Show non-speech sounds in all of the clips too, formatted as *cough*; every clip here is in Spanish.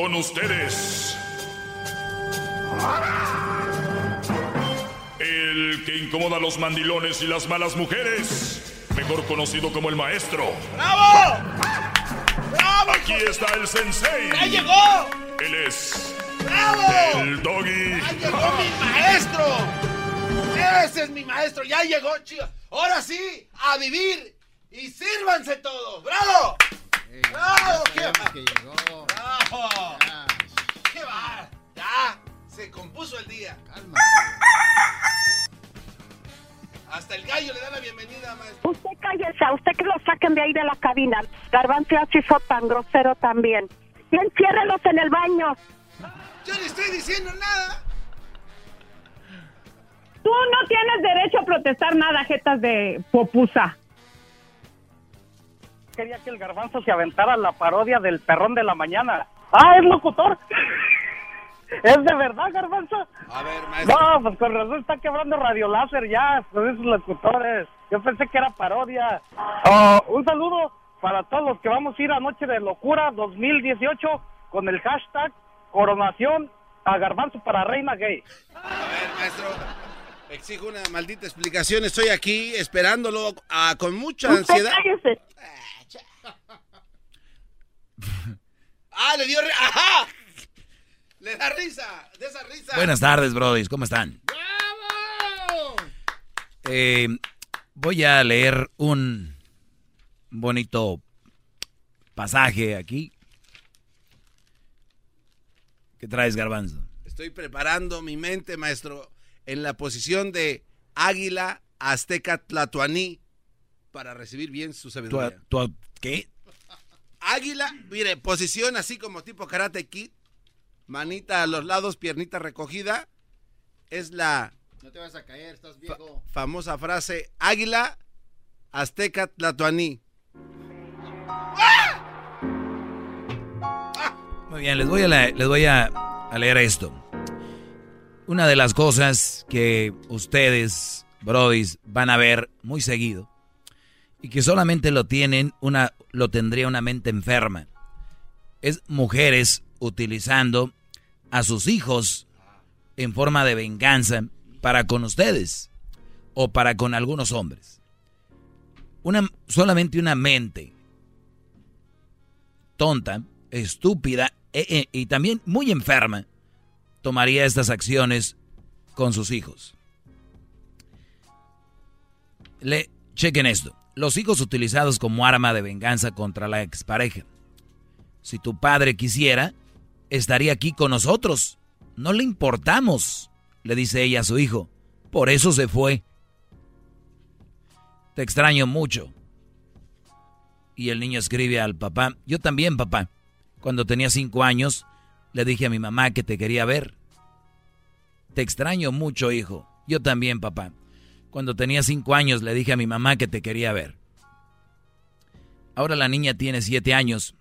Con ustedes. El que incomoda a los mandilones y las malas mujeres. Mejor conocido como el maestro. ¡Bravo! ¡Bravo! Aquí está el sensei. ¡Ya llegó! Él es ¡Bravo! el doggy. ¡Ya llegó mi maestro! ¡Ese es mi maestro! ¡Ya llegó, chicos! Ahora sí, a vivir y sírvanse todos. ¡Bravo! ¡Bravo! ¡Qué va! ¡Bravo! ¡Qué va! Ya, se compuso el día. Hasta el gallo le da la bienvenida, maestro. Usted cállese, a usted que lo saquen de ahí de la cabina. Garbanzo así fue tan grosero también. Y enciérrelos en el baño. Yo no estoy diciendo nada. Tú no tienes derecho a protestar nada, jetas de popusa. quería que el garbanzo se aventara la parodia del perrón de la mañana. Ah, es locutor. ¿Es de verdad, garbanzo? A ver, maestro. No, pues con razón está quebrando radio láser ya, con esos locutores. Yo pensé que era parodia. Oh, un saludo para todos los que vamos a ir a Noche de Locura 2018 con el hashtag coronación a garbanzo para reina gay. A ver, maestro. Exijo una maldita explicación. Estoy aquí esperándolo ah, con mucha Usted ansiedad. cállese. *laughs* ¡Ah, le dio... ¡Ajá! Le da risa, de esa risa. Buenas tardes, brodis. ¿Cómo están? ¡Bravo! Eh, voy a leer un bonito pasaje aquí. ¿Qué traes, Garbanzo? Estoy preparando mi mente, maestro, en la posición de águila azteca tlatoaní para recibir bien su ¿Tú, sabiduría. tú- qué? Águila, mire, posición así como tipo karate kid, manita a los lados, piernita recogida, es la No te vas a caer, estás fa- viejo. famosa frase águila azteca tlatoaní. Muy bien, les voy, a le- les voy a, a leer esto. Una de las cosas que ustedes, brodis, van a ver muy seguido y que solamente lo tienen una, lo tendría una mente enferma, es mujeres utilizando a sus hijos en forma de venganza para con ustedes o para con algunos hombres. Una, solamente una mente tonta, estúpida e- e- y también muy enferma tomaría estas acciones con sus hijos. Le, chequen esto. Los hijos utilizados como arma de venganza contra la expareja. Si tu padre quisiera, estaría aquí con nosotros. No le importamos, le dice ella a su hijo. Por eso se fue. Te extraño mucho. Y el niño escribe al papá, yo también papá. Cuando tenía cinco años, le dije a mi mamá que te quería ver. Te extraño mucho, hijo. Yo también, papá. Cuando tenía cinco años, le dije a mi mamá que te quería ver. Ahora la niña tiene siete años.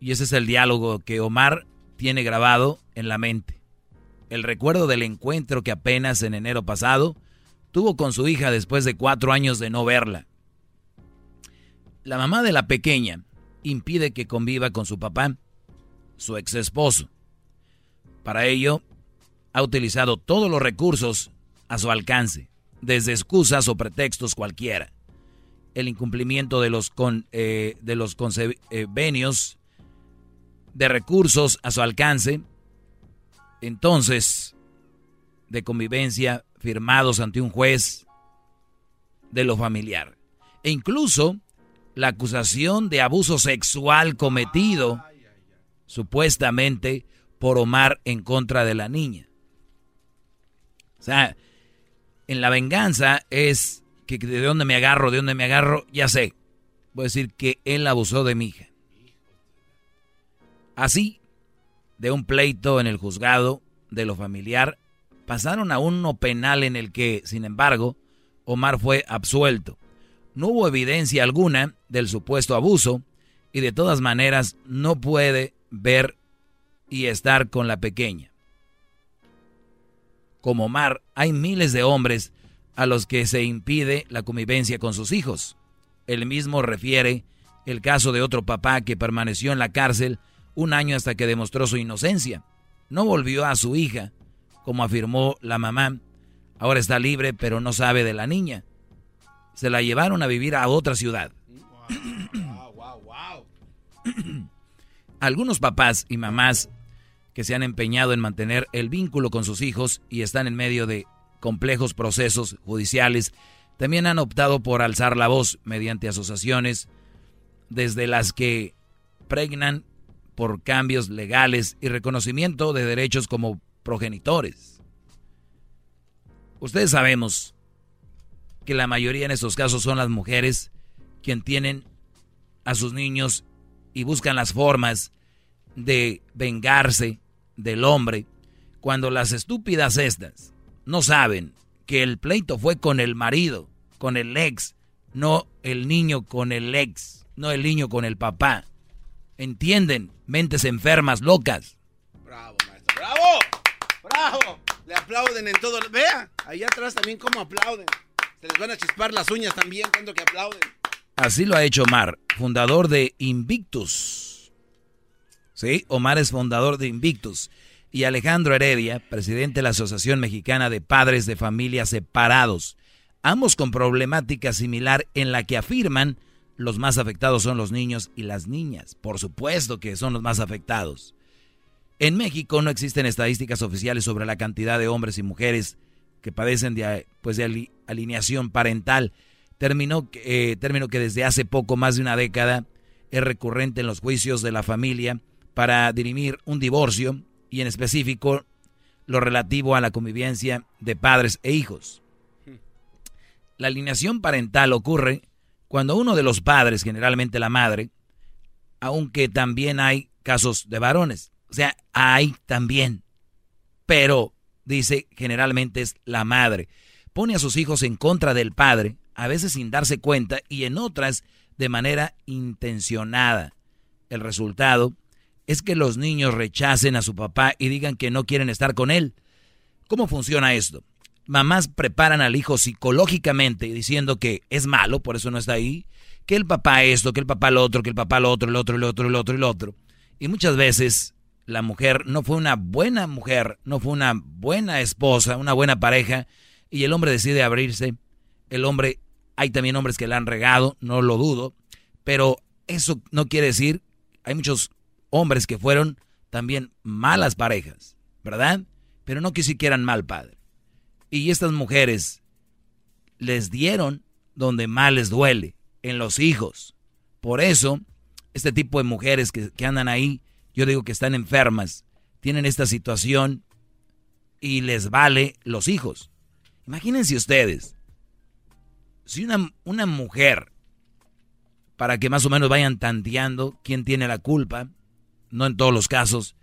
Y ese es el diálogo que Omar tiene grabado en la mente. El recuerdo del encuentro que apenas en enero pasado tuvo con su hija después de cuatro años de no verla. La mamá de la pequeña impide que conviva con su papá, su ex esposo. Para ello, ha utilizado todos los recursos a su alcance. Desde excusas o pretextos cualquiera. El incumplimiento de los, con, eh, de los convenios de recursos a su alcance, entonces, de convivencia firmados ante un juez de lo familiar. E incluso la acusación de abuso sexual cometido supuestamente por Omar en contra de la niña. O sea, en la venganza es que de dónde me agarro, de dónde me agarro, ya sé. Voy a decir que él abusó de mi hija. Así, de un pleito en el juzgado de lo familiar, pasaron a uno penal en el que, sin embargo, Omar fue absuelto. No hubo evidencia alguna del supuesto abuso y de todas maneras no puede ver y estar con la pequeña. Como Omar, hay miles de hombres a los que se impide la convivencia con sus hijos. Él mismo refiere el caso de otro papá que permaneció en la cárcel un año hasta que demostró su inocencia. No volvió a su hija, como afirmó la mamá. Ahora está libre, pero no sabe de la niña. Se la llevaron a vivir a otra ciudad. *clears throat* Algunos papás y mamás que se han empeñado en mantener el vínculo con sus hijos y están en medio de complejos procesos judiciales, también han optado por alzar la voz mediante asociaciones desde las que pregnan por cambios legales y reconocimiento de derechos como progenitores. Ustedes sabemos que la mayoría en estos casos son las mujeres quien tienen a sus niños y buscan las formas de vengarse del hombre cuando las estúpidas estas no saben que el pleito fue con el marido, con el ex, no el niño con el ex, no el niño con el papá. ¿Entienden? Mentes enfermas, locas. Bravo, maestro. ¡Bravo! ¡Bravo! Le aplauden en todo. Vea, allá atrás también cómo aplauden. Se les van a chispar las uñas también cuando que aplauden. Así lo ha hecho Omar, fundador de Invictus. Sí, Omar es fundador de Invictus. Y Alejandro Heredia, presidente de la Asociación Mexicana de Padres de Familias Separados. Ambos con problemática similar en la que afirman los más afectados son los niños y las niñas. Por supuesto que son los más afectados. En México no existen estadísticas oficiales sobre la cantidad de hombres y mujeres que padecen de, pues, de alineación parental. Terminó, eh, término que desde hace poco más de una década es recurrente en los juicios de la familia para dirimir un divorcio y en específico lo relativo a la convivencia de padres e hijos. La alineación parental ocurre cuando uno de los padres, generalmente la madre, aunque también hay casos de varones, o sea, hay también, pero dice generalmente es la madre, pone a sus hijos en contra del padre, a veces sin darse cuenta y en otras de manera intencionada. El resultado es que los niños rechacen a su papá y digan que no quieren estar con él. ¿Cómo funciona esto? Mamás preparan al hijo psicológicamente diciendo que es malo, por eso no está ahí, que el papá esto, que el papá lo otro, que el papá lo otro, el otro, el otro, el otro, el otro. Y muchas veces la mujer no fue una buena mujer, no fue una buena esposa, una buena pareja, y el hombre decide abrirse. El hombre, hay también hombres que la han regado, no lo dudo, pero eso no quiere decir, hay muchos hombres que fueron también malas parejas, ¿verdad? Pero no que siquiera mal padre. Y estas mujeres les dieron donde más les duele, en los hijos. Por eso, este tipo de mujeres que, que andan ahí yo digo que están enfermas, tienen esta situación y les vale los hijos. Imagínense ustedes, si una, una mujer, para que más o menos vayan tanteando quién tiene la culpa, no en todos los casos,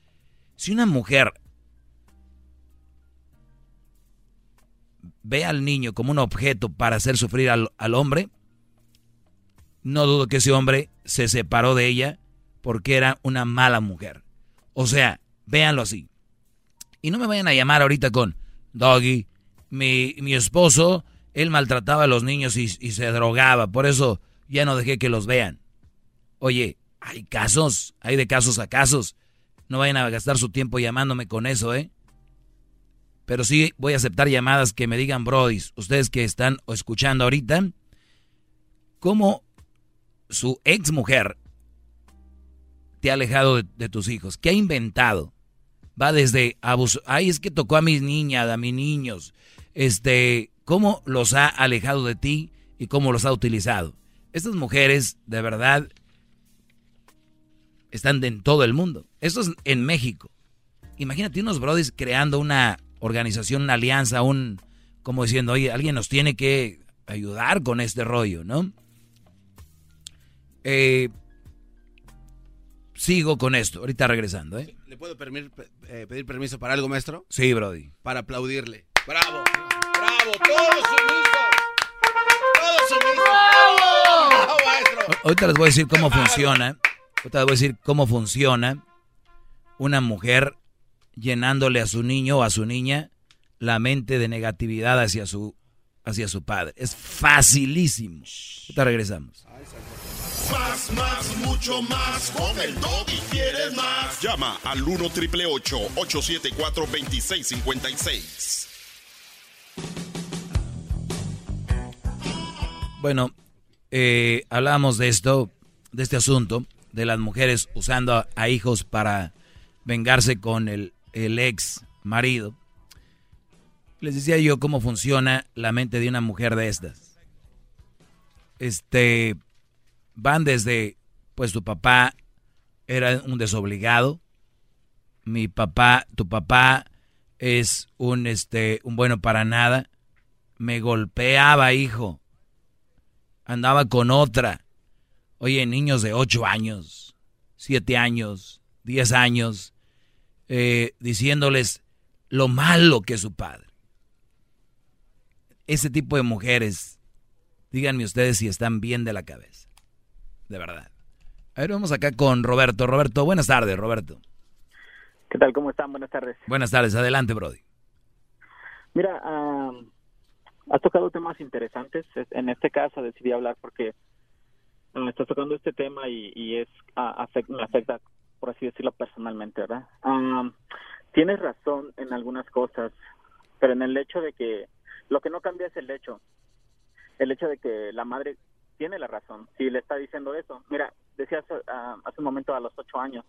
si una mujer ve al niño como un objeto para hacer sufrir al, al hombre, no dudo que ese hombre se separó de ella porque era una mala mujer. O sea, véanlo así. Y no me vayan a llamar ahorita con, Doggy, mi, mi esposo, él maltrataba a los niños y, y se drogaba, por eso ya no dejé que los vean. Oye, hay casos, hay de casos a casos. No vayan a gastar su tiempo llamándome con eso, ¿eh? Pero sí voy a aceptar llamadas que me digan, Brody, ustedes que están escuchando ahorita, cómo su ex mujer te ha alejado de, de tus hijos. ¿Qué ha inventado? Va desde abuso. Ay, es que tocó a mis niñas, a mis niños. Este, cómo los ha alejado de ti y cómo los ha utilizado. Estas mujeres, de verdad, están en todo el mundo. Esto es en México. Imagínate unos brodis creando una organización, una alianza, un como diciendo, oye, alguien nos tiene que ayudar con este rollo, ¿no? Eh, sigo con esto, ahorita regresando, ¿eh? ¿Le puedo permir- eh, pedir permiso para algo, maestro? Sí, Brody. Para aplaudirle. ¡Bravo! ¡Bravo! ¡Todos sumisos! ¡Todos sumisos! ¡Bravo! ¡Bravo, maestro! Ahorita les voy a decir cómo funciona. Ahorita les voy a decir cómo funciona una mujer llenándole a su niño o a su niña la mente de negatividad hacia su, hacia su padre. Es facilísimo. Ahorita regresamos. Más, más, mucho más. Con el y quieres más. Llama al 1 triple 874 2656. Bueno, eh, hablábamos de esto, de este asunto, de las mujeres usando a, hijos para vengarse con el, el ex marido. Les decía yo cómo funciona la mente de una mujer de estas. Este, van desde, pues tu papá era un desobligado, mi papá, tu papá es un, este, un bueno para nada, me golpeaba, hijo andaba con otra. Oye, niños de 8 años, 7 años, 10 años, eh, diciéndoles lo malo que es su padre. Ese tipo de mujeres, díganme ustedes si están bien de la cabeza. De verdad. A ver, vamos acá con Roberto. Roberto, buenas tardes, Roberto. ¿Qué tal? ¿Cómo están? Buenas tardes. Buenas tardes, adelante, Brody. Mira, ah, has tocado temas interesantes. Es- En este caso decidí hablar porque ah, estás tocando este tema y, y es ah, afec- me afecta, por así decirlo, personalmente, ¿verdad? Ah, tienes razón en algunas cosas, pero en el hecho de que lo que no cambia es el hecho. El hecho de que la madre tiene la razón. Si le está diciendo eso. Mira, decías ah, hace un momento a los ocho años.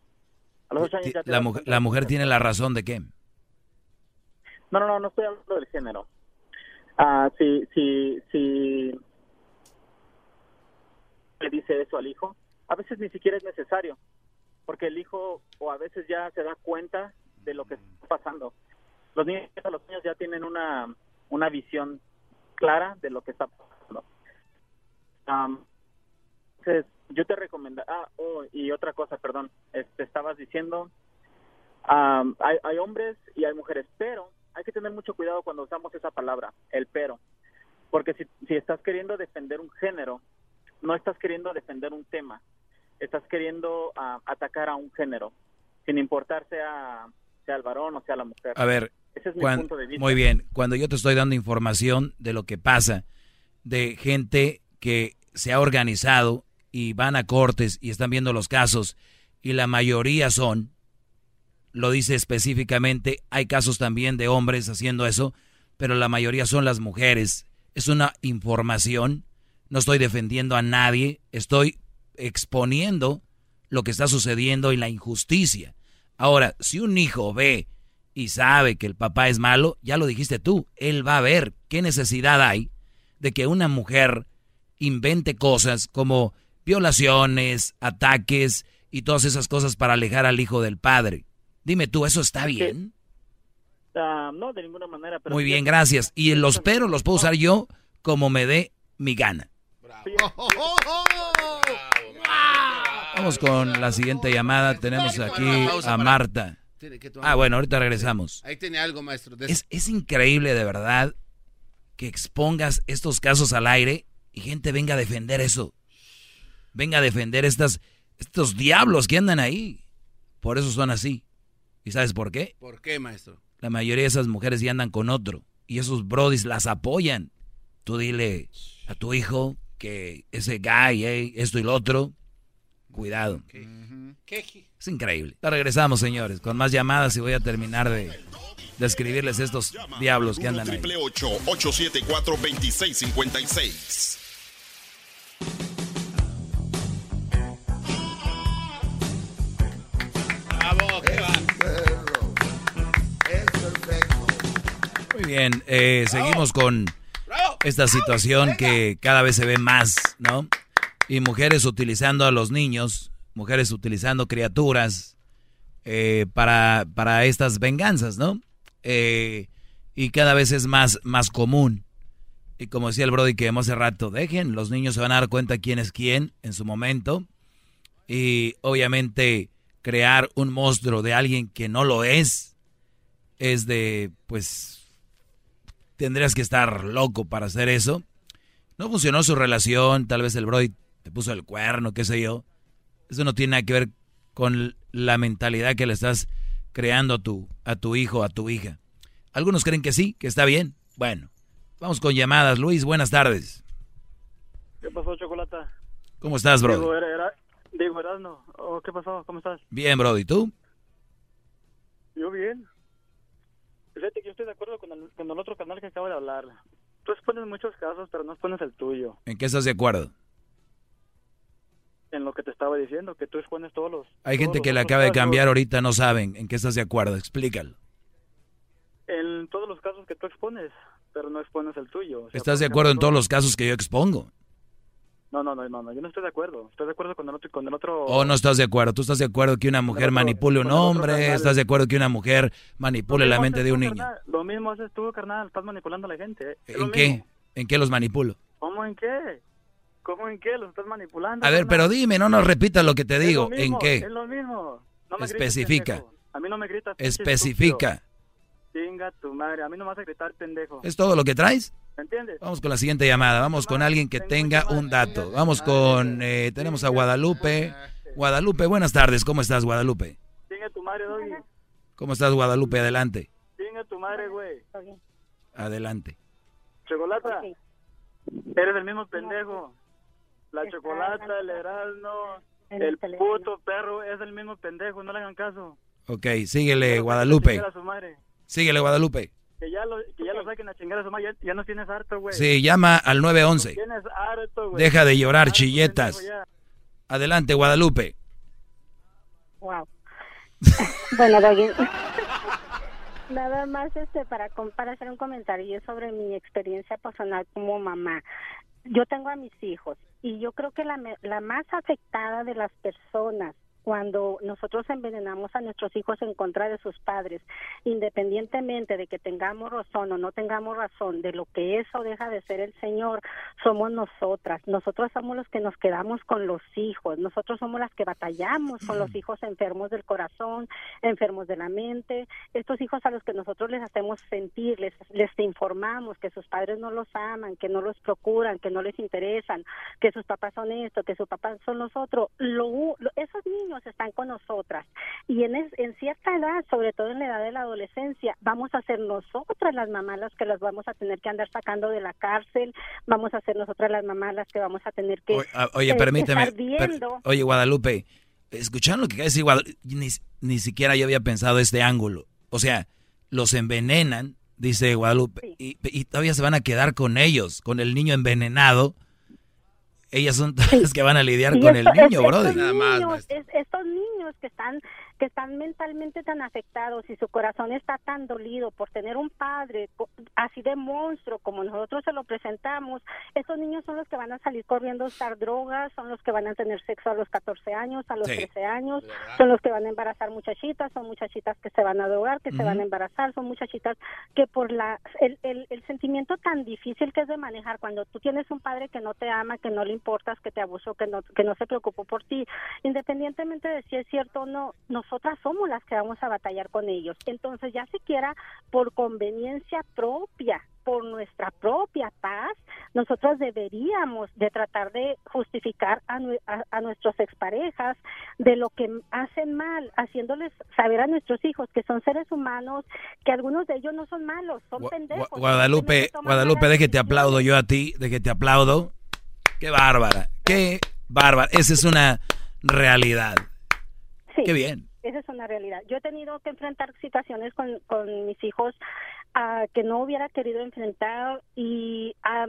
A los ocho años ya La, das mu- cuenta la mujer tiene la razón de qué? no, no, no, no estoy hablando del género. Ah, si, si, si le dice eso al hijo, a veces ni siquiera es necesario, porque el hijo o a veces ya se da cuenta de lo que está pasando. Los niños los niños ya tienen una, una visión clara de lo que está pasando. Am, entonces, yo te recomiendo, ah, oh, y otra cosa, perdón, este, estabas diciendo, am, hay, hay hombres y hay mujeres, pero hay que tener mucho cuidado cuando usamos esa palabra, el pero, porque si, si estás queriendo defender un género, no estás queriendo defender un tema, estás queriendo ah, atacar a un género, sin importar sea, sea el varón o sea la mujer. A ver, ese es mi punto de vista. muy bien, cuando yo te estoy dando información de lo que pasa, de gente que se ha organizado y van a cortes y están viendo los casos, y la mayoría son, lo dice específicamente, hay casos también de hombres haciendo eso, pero la mayoría son las mujeres. Es una información, no estoy defendiendo a nadie, estoy exponiendo lo que está sucediendo y la injusticia. Ahora, si un hijo ve y sabe que el papá es malo, ya lo dijiste tú, él va a ver qué necesidad hay de que una mujer invente cosas como violaciones, ataques y todas esas cosas para alejar al hijo del padre. Dime tú, ¿eso está bien? Ah, no, de ninguna manera. Pero Muy bien, gracias. Y los pero los puedo usar yo como me dé mi gana. Vamos con la siguiente llamada. Tenemos aquí a Marta. Ah, bueno, ahorita regresamos. Ahí tiene algo, maestro. Es, es increíble de verdad que expongas estos casos al aire y gente venga a defender eso. Venga a defender estas, estos diablos que andan ahí. Por eso son así. ¿Y sabes por qué? ¿Por qué, maestro? La mayoría de esas mujeres ya andan con otro. Y esos brodis las apoyan. Tú dile a tu hijo que ese guy, eh, esto y lo otro. Cuidado. Es increíble. Ya regresamos, señores, con más llamadas y voy a terminar de, describirles estos diablos que andan ahí. 874 2656 Bravo, qué va. Es perfecto. Muy bien, eh, seguimos con esta situación que cada vez se ve más, ¿no? Y mujeres utilizando a los niños, mujeres utilizando criaturas eh, para, para estas venganzas, ¿no? Eh, y cada vez es más, más común. Y como decía el Brody que hemos hace rato, dejen, los niños se van a dar cuenta quién es quién en su momento. Y obviamente crear un monstruo de alguien que no lo es, es de, pues, tendrías que estar loco para hacer eso. No funcionó su relación, tal vez el Brody te puso el cuerno, qué sé yo. Eso no tiene nada que ver con la mentalidad que le estás creando a tu, a tu hijo, a tu hija. Algunos creen que sí, que está bien. Bueno, vamos con llamadas. Luis, buenas tardes. ¿Qué pasó, Chocolata? ¿Cómo estás, bro? Digo, era, era, digo Erasno. Oh, ¿Qué pasó? ¿Cómo estás? Bien, bro. ¿Y tú? Yo bien. Fíjate que yo estoy de acuerdo con el, con el otro canal que acabo de hablar. Tú expones muchos casos, pero no expones el tuyo. ¿En qué estás de acuerdo? En lo que te estaba diciendo, que tú expones todos los... Hay todos gente los que le acaba de casos. cambiar ahorita, no saben en qué estás de acuerdo. Explícalo. En todos los casos que tú expones, pero no expones el tuyo. O sea, ¿Estás de acuerdo en todos los casos que yo expongo? No, no, no, no, yo no estoy de acuerdo. Estoy de acuerdo con el otro... Con el otro ¿O no estás de acuerdo? ¿Tú estás de acuerdo que una mujer otro- manipule a un hombre? ¿Estás de acuerdo que una mujer manipule la mente de un tú, niño? carnal. Lo mismo haces tú, carnal. Estás manipulando a la gente. Es lo ¿En mismo. qué? ¿En qué los manipulo? ¿Cómo en qué? ¿Cómo en qué? Los estás manipulando. A ver, carnal. pero dime, no nos repitas lo que te digo. ¿En qué? Es lo mismo. No me grites, Especifica. pendejo. A mí no me gritas. Especifica. Chinga tu madre. A mí no me vas a gritar, pendejo. ¿Es todo lo que traes? ¿Me entiendes? Vamos con la siguiente llamada. Vamos con alguien que tenga un dato. Vamos con... eh, tenemos a Guadalupe. Guadalupe, buenas tardes. ¿Cómo estás, Guadalupe? Tu madre, Doggy. ¿Cómo estás, Guadalupe? Adelante. Chinga tu madre, güey. Adelante. Chocolata. Eres el mismo pendejo. La chocolata, el en el puto perro es el mismo pendejo. No le hagan caso. Ok, síguele, Guadalupe. Síguele, Guadalupe. Que ya lo, que ya lo saquen a chingar a su madre. Ya, ya nos tienes harto, güey. Sí, llama al 911. Tienes harto, güey. Deja de llorar, Harto, chilletas. Adelante, Guadalupe. Wow. *laughs* bueno, Doggy. *laughs* Nada más este para, para hacer un comentario sobre mi experiencia personal como mamá. Yo tengo a mis hijos y yo creo que la, me- la más afectada de las personas cuando nosotros envenenamos a nuestros hijos en contra de sus padres, independientemente de que tengamos razón o no tengamos razón de lo que es o deja de ser el Señor, somos nosotras. Nosotros somos los que nos quedamos con los hijos. Nosotros somos las que batallamos con los hijos enfermos del corazón, enfermos de la mente. Estos hijos a los que nosotros les hacemos sentir, les, les informamos que sus padres no los aman, que no los procuran, que no les interesan, que sus papás son esto, que sus papás son los otros. Lo, lo- esos niños están con nosotras y en, es- en cierta edad, sobre todo en la edad de la adolescencia, vamos a ser nosotras las mamás las que las vamos a tener que andar sacando de la cárcel, vamos a ser nosotras las mamás las que vamos a tener que Oye, ah, eh, permíteme. estar per- viendo. oye, Guadalupe, ¿escucharon lo que decir Guadalupe? Ni, ni siquiera yo había pensado este ángulo. O sea, los envenenan, dice Guadalupe, y, y todavía se van a quedar con ellos, con el niño envenenado. Ellas son *laughs* las que van a lidiar con el es- niño, brother. estos niños, es- estos niños que están que están mentalmente tan afectados y su corazón está tan dolido por tener un padre así de monstruo como nosotros se lo presentamos, esos niños son los que van a salir corriendo a usar drogas, son los que van a tener sexo a los 14 años, a los Sí. 13 años, son los que van a embarazar muchachitas, son muchachitas que se van a drogar, que se van a embarazar, son muchachitas que por la el, el, el sentimiento tan difícil que es de manejar cuando tú tienes un padre que no te ama, que no le importas, que te abusó, que no que no se preocupó por ti, independientemente de si es cierto o no, nosotras somos las que vamos a batallar con ellos. Entonces, ya siquiera por conveniencia propia, por nuestra propia paz, nosotros deberíamos de tratar de justificar a, a- a nuestros exparejas de lo que hacen mal, haciéndoles saber a nuestros hijos que son seres humanos, que algunos de ellos no son malos, son pendejos. Gua- Guadalupe, Guadalupe, de que te aplaudo yo a ti, de que te aplaudo. Qué bárbara, qué bárbara. Esa es una realidad. Qué bien. Esa es una realidad. Yo he tenido que enfrentar situaciones con, con mis hijos ah, que no hubiera querido enfrentar y ah,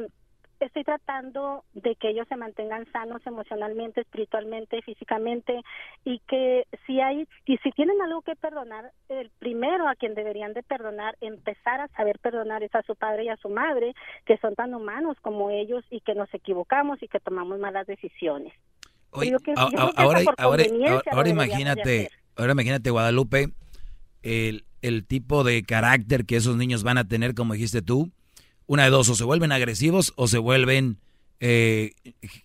estoy tratando de que ellos se mantengan sanos emocionalmente, espiritualmente, físicamente y que si hay y si tienen algo que perdonar, el primero a quien deberían de perdonar, empezar a saber perdonar es a su padre y a su madre, que son tan humanos como ellos y que nos equivocamos y que tomamos malas decisiones. Oye, que- a- a- ahora, ahora, ahora- imagínate, ahora imagínate Guadalupe, el, el tipo de carácter que esos niños van a tener, como dijiste tú, una de dos, o se vuelven agresivos o se vuelven eh,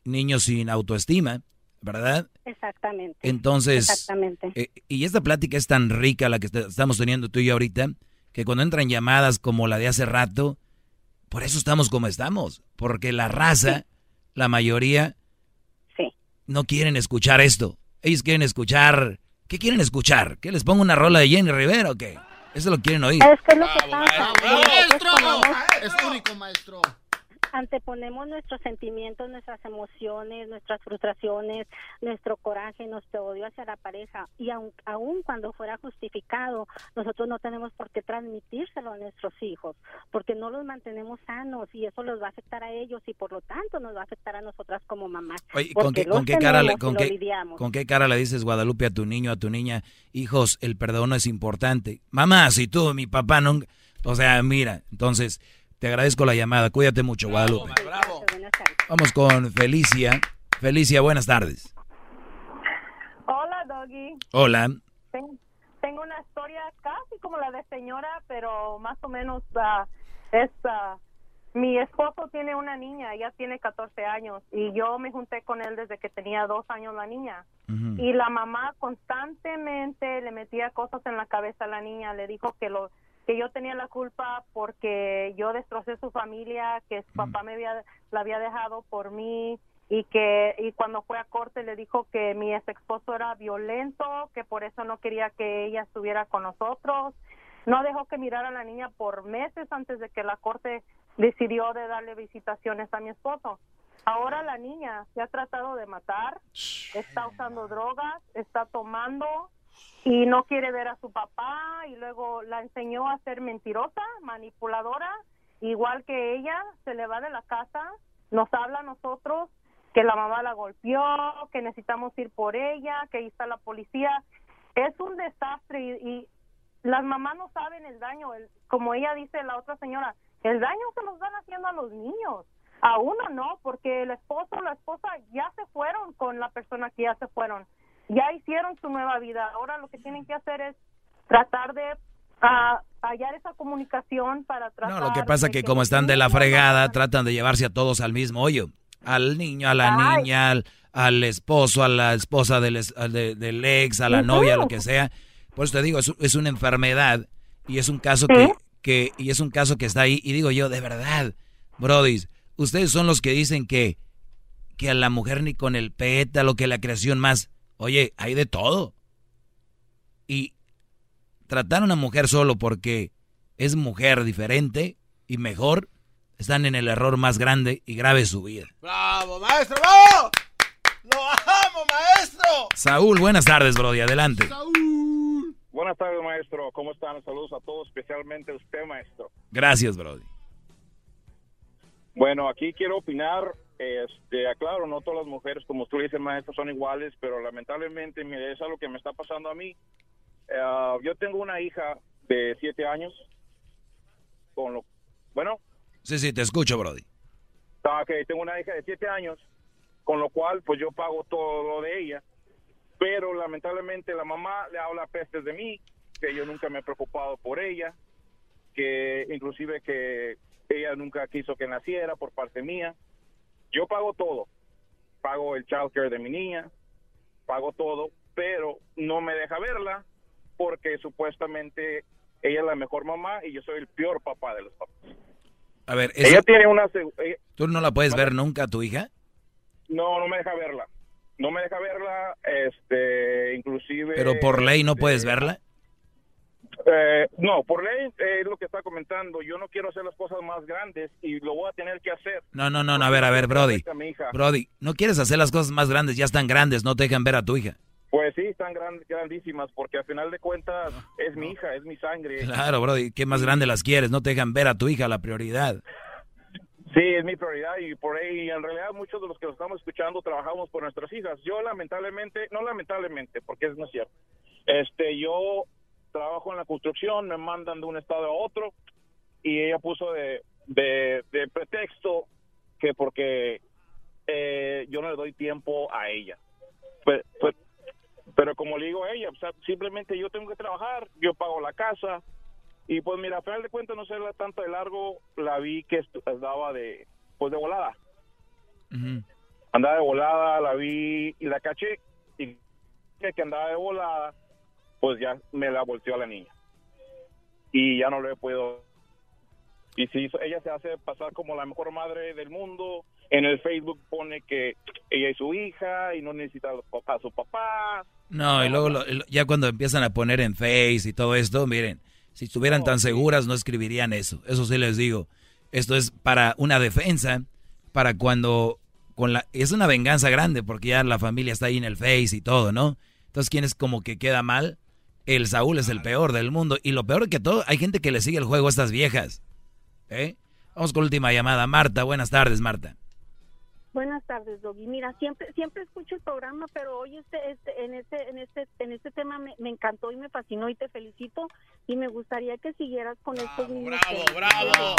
niños sin autoestima, ¿verdad? Exactamente. Entonces, Exactamente. eh, y esta plática es tan rica la que est- estamos teniendo tú y yo ahorita, que cuando entran llamadas como la de hace rato, por eso estamos como estamos, porque la raza, la mayoría, no quieren escuchar esto. Ellos quieren escuchar, ¿qué quieren escuchar? ¿Que les ponga una rola de Jenny Rivera o qué? Eso lo quieren oír. Es que es lo que pasa. ¡Maestro! Es único, maestro. Anteponemos nuestros sentimientos, nuestras emociones, nuestras frustraciones, nuestro coraje, nuestro odio hacia la pareja y aun, aun cuando fuera justificado, nosotros no tenemos por qué transmitírselo a nuestros hijos, porque no los mantenemos sanos y eso los va a afectar a ellos y por lo tanto nos va a afectar a nosotras como mamás. Oye, ¿con qué, con los qué cara le, con qué, lidiamos. con qué cara le dices Guadalupe a tu niño, a tu niña, hijos, el perdón es importante? Mamá, si tú, mi papá no, o sea, mira, entonces te agradezco la llamada, cuídate mucho, Guadalupe. Vamos con Felicia. Felicia, buenas tardes. Hola, Doggy. Hola. Ten- Tengo una historia casi como la de señora, pero más o menos ah, es... ah, mi esposo tiene una niña, ella tiene 14 años, y yo me junté con él desde que tenía dos años la niña. Y la mamá constantemente le metía cosas en la cabeza a la niña, le dijo que lo que yo tenía la culpa porque yo destrocé su familia, que su papá me había la había dejado por mí y que y cuando fue a corte le dijo que mi ex esposo era violento, que por eso no quería que ella estuviera con nosotros. No dejó que mirara a la niña por meses antes de que la corte decidió de darle visitaciones a mi esposo. Ahora la niña se ha tratado de matar, está usando drogas, está tomando y no quiere ver a su papá y luego la enseñó a ser mentirosa, manipuladora, igual que ella, se le va de la casa, nos habla a nosotros que la mamá la golpeó, que necesitamos ir por ella, que ahí está la policía. Es un desastre y, y las mamás no saben el daño, el- como ella dice la otra señora, el daño se los van haciendo a los niños. A uno no, porque el esposo la esposa ya se fueron con la persona que ya se fueron. Ya hicieron su nueva vida. Ahora lo que tienen que hacer es tratar de ah, hallar esa comunicación para tratar No, lo que pasa de que como están de la fregada, tratan de llevarse a todos al mismo hoyo. Al niño, a la Ay. niña, al, al esposo, a la esposa del, al de- del ex, a la Ujú. novia, lo que sea. Por eso te digo, es, es una enfermedad y es un caso Sí. que, que, y es un caso que está ahí. Y digo yo, de verdad, brodis, ustedes son los que dicen que, que a la mujer ni con el pétalo, que la creación más. Oye, hay de todo. Y tratar a una mujer solo porque es mujer diferente y mejor, están en el error más grande y grave de su vida. ¡Bravo, maestro! ¡Bravo! ¡Lo amo, maestro! Saúl, buenas tardes, Brody, adelante. Buenas tardes, maestro. ¿Cómo están? Saludos a todos, especialmente a usted, maestro. Gracias, Brody. Bueno, aquí quiero opinar. Este, aclaro, no todas las mujeres, como tú dices, maestro, son iguales, pero lamentablemente, mire, es algo que me está pasando a mí. Eh, yo tengo una hija de siete años. Con lo, bueno, Sí, sí, te escucho, Brody. Ah, ok, tengo una hija de siete años, con lo cual pues yo pago todo lo de ella, pero lamentablemente la mamá le habla pestes de mí, que yo nunca me he preocupado por ella, que inclusive que ella nunca quiso que naciera por parte mía. Yo pago todo, pago el child care de mi niña, pago todo, pero no me deja verla porque supuestamente ella es la mejor mamá y yo soy el peor papá de los papás. A ver, eso- Ella tiene una... ella- ¿tú no la puedes ver nunca a tu hija? No, no me deja verla. No me deja verla, este, inclusive... Pero por ley no puedes verla. Eh, no, por ley eh, es lo que está comentando. Yo no quiero hacer las cosas más grandes y lo voy a tener que hacer. No, no, no, no, a ver, a ver, Brody. Afecta a mi hija. Brody, no quieres hacer las cosas más grandes, ya están grandes, no te dejan ver a tu hija. Pues sí, están gran- grandísimas porque al final de cuentas es mi hija, es mi sangre. Claro, bro, ¿y qué más grande las quieres? No te dejan ver a tu hija la prioridad. Sí, es mi prioridad y por ahí en realidad muchos de los que lo estamos escuchando trabajamos por nuestras hijas. Yo lamentablemente, no lamentablemente, porque es no es cierto. Este, yo trabajo en la construcción, me mandan de un estado a otro y ella puso de, de, de pretexto que porque eh, yo no le doy tiempo a ella. Pues, pues, pero como le digo a ella, o sea, simplemente yo tengo que trabajar, yo pago la casa y pues mira, a final de cuentas no sé tanto de largo, la vi que andaba de pues de volada, andaba de volada, la vi y la caché y que andaba de volada, pues ya me la volteó a la niña y ya no le puedo y si ella se hace pasar como la mejor madre del mundo, en el Facebook pone que ella es su hija y no necesita a su papá. No, y luego lo- ya cuando empiezan a poner en Face y todo esto, miren, si estuvieran tan seguras no escribirían eso. Eso sí les digo. Esto es para una defensa, para cuando con la es una venganza grande porque ya la familia está ahí en el Face y todo, ¿no? Entonces, ¿quién es como que queda mal? El Saúl es el peor del mundo y lo peor que todo, hay gente que le sigue el juego a estas viejas. ¿Eh? Vamos con la última llamada. Marta, buenas tardes, Marta. Buenas tardes, Doggy. Mira, siempre siempre escucho el programa, pero hoy este, este en este en este en este tema me, me encantó y me fascinó y te felicito y me gustaría que siguieras con estos mismos temas. bravo,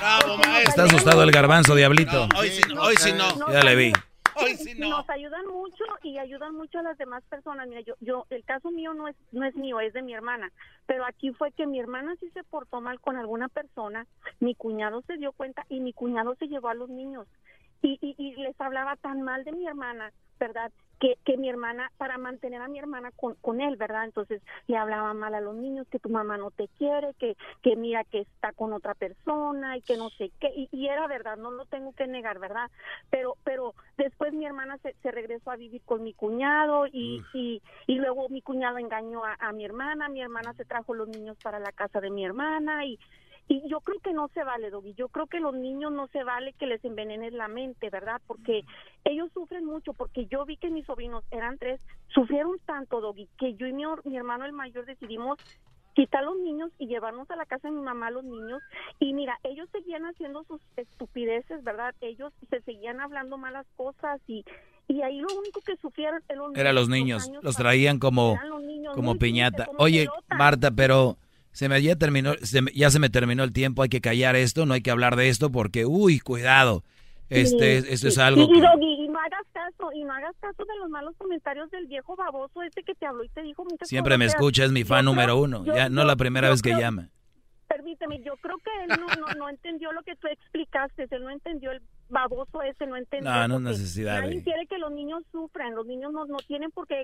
bravo, maestro. Está asustado el garbanzo, diablito. Hoy sí no, hoy sí no. Ya le vi. Hoy sí no. Nos ayudan mucho y ayudan mucho a las demás personas. Mira, yo, yo, el caso mío no es, no es mío, es de mi hermana. Pero aquí fue que mi hermana sí se portó mal con alguna persona, mi cuñado se dio cuenta y mi cuñado se llevó a los niños. Y, y, y les hablaba tan mal de mi hermana, ¿verdad? Que, que mi hermana, para mantener a mi hermana con, con él, ¿verdad? Entonces le hablaba mal a los niños, que tu mamá no te quiere, que, que mira que está con otra persona y que no sé qué. Y, y era verdad, no lo tengo que negar, ¿verdad? Pero, pero después mi hermana se, se regresó a vivir con mi cuñado y, y, y luego mi cuñado engañó a, a mi hermana, mi hermana se trajo los niños para la casa de mi hermana y, y yo creo que no se vale, Doggy. Yo creo que los niños no se vale que les envenenes la mente, ¿verdad? Porque ellos sufren mucho, porque yo vi que mis sobrinos eran tres, sufrieron tanto, Doggy, que yo y mi, mi hermano el mayor decidimos quitar los niños y llevarnos a la casa de mi mamá a los niños. Y mira, ellos seguían haciendo sus estupideces, ¿verdad? Ellos se seguían hablando malas cosas y, y ahí lo único que sufrieron eran los niños, los traían como, Eran los niños como piñata. Oye. Marta, pero se me ya terminó, se me- ya se me terminó el tiempo, hay que callar esto, no hay que hablar de esto porque, uy, cuidado, este, Sí, esto es algo Y, y, que... Doggy, y no hagas caso, y no hagas caso de los malos comentarios del viejo baboso ese que te habló y te dijo muchas Siempre me cosas feas. escucha, es mi fan creo- número uno, yo- ya no yo- la primera vez que llama. Permíteme, yo creo que él no, no, no entendió lo que tú explicaste, él no entendió el baboso ese, no entendió. No, no es necesidad Nadie quiere que los niños sufran, los niños no, no tienen por qué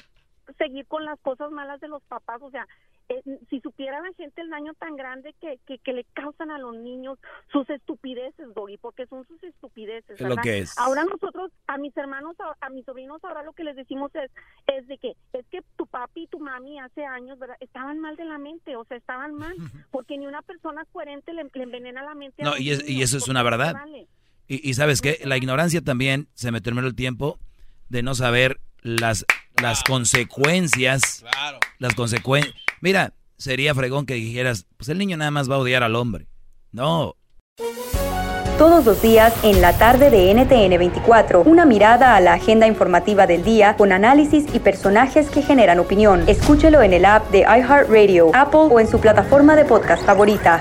seguir con las cosas malas de los papás, o sea, eh, si supiera la gente el daño tan grande que, que, que le causan a los niños sus estupideces, Doggy, porque son sus estupideces. Lo ¿verdad? que es. Ahora nosotros, a mis hermanos, a, a mis sobrinos, ahora lo que les decimos es, es de que, es que tu papi y tu mami hace años, ¿verdad? Estaban mal de la mente, o sea, estaban mal, *laughs* porque ni una persona coherente le, le envenena la mente a No, los y, es- y eso es una verdad. vale. Y, y sabes qué, la ignorancia también, se me terminó el tiempo de no saber las, las consecuencias. Claro. Las consecuencias. Mira, sería fregón que dijeras, pues el niño nada más va a odiar al hombre. No, Todos los días en la tarde de NTN 24, una mirada a la agenda informativa del día con análisis y personajes que generan opinión. Escúchelo en el app de iHeartRadio, Apple o en su plataforma de podcast favorita.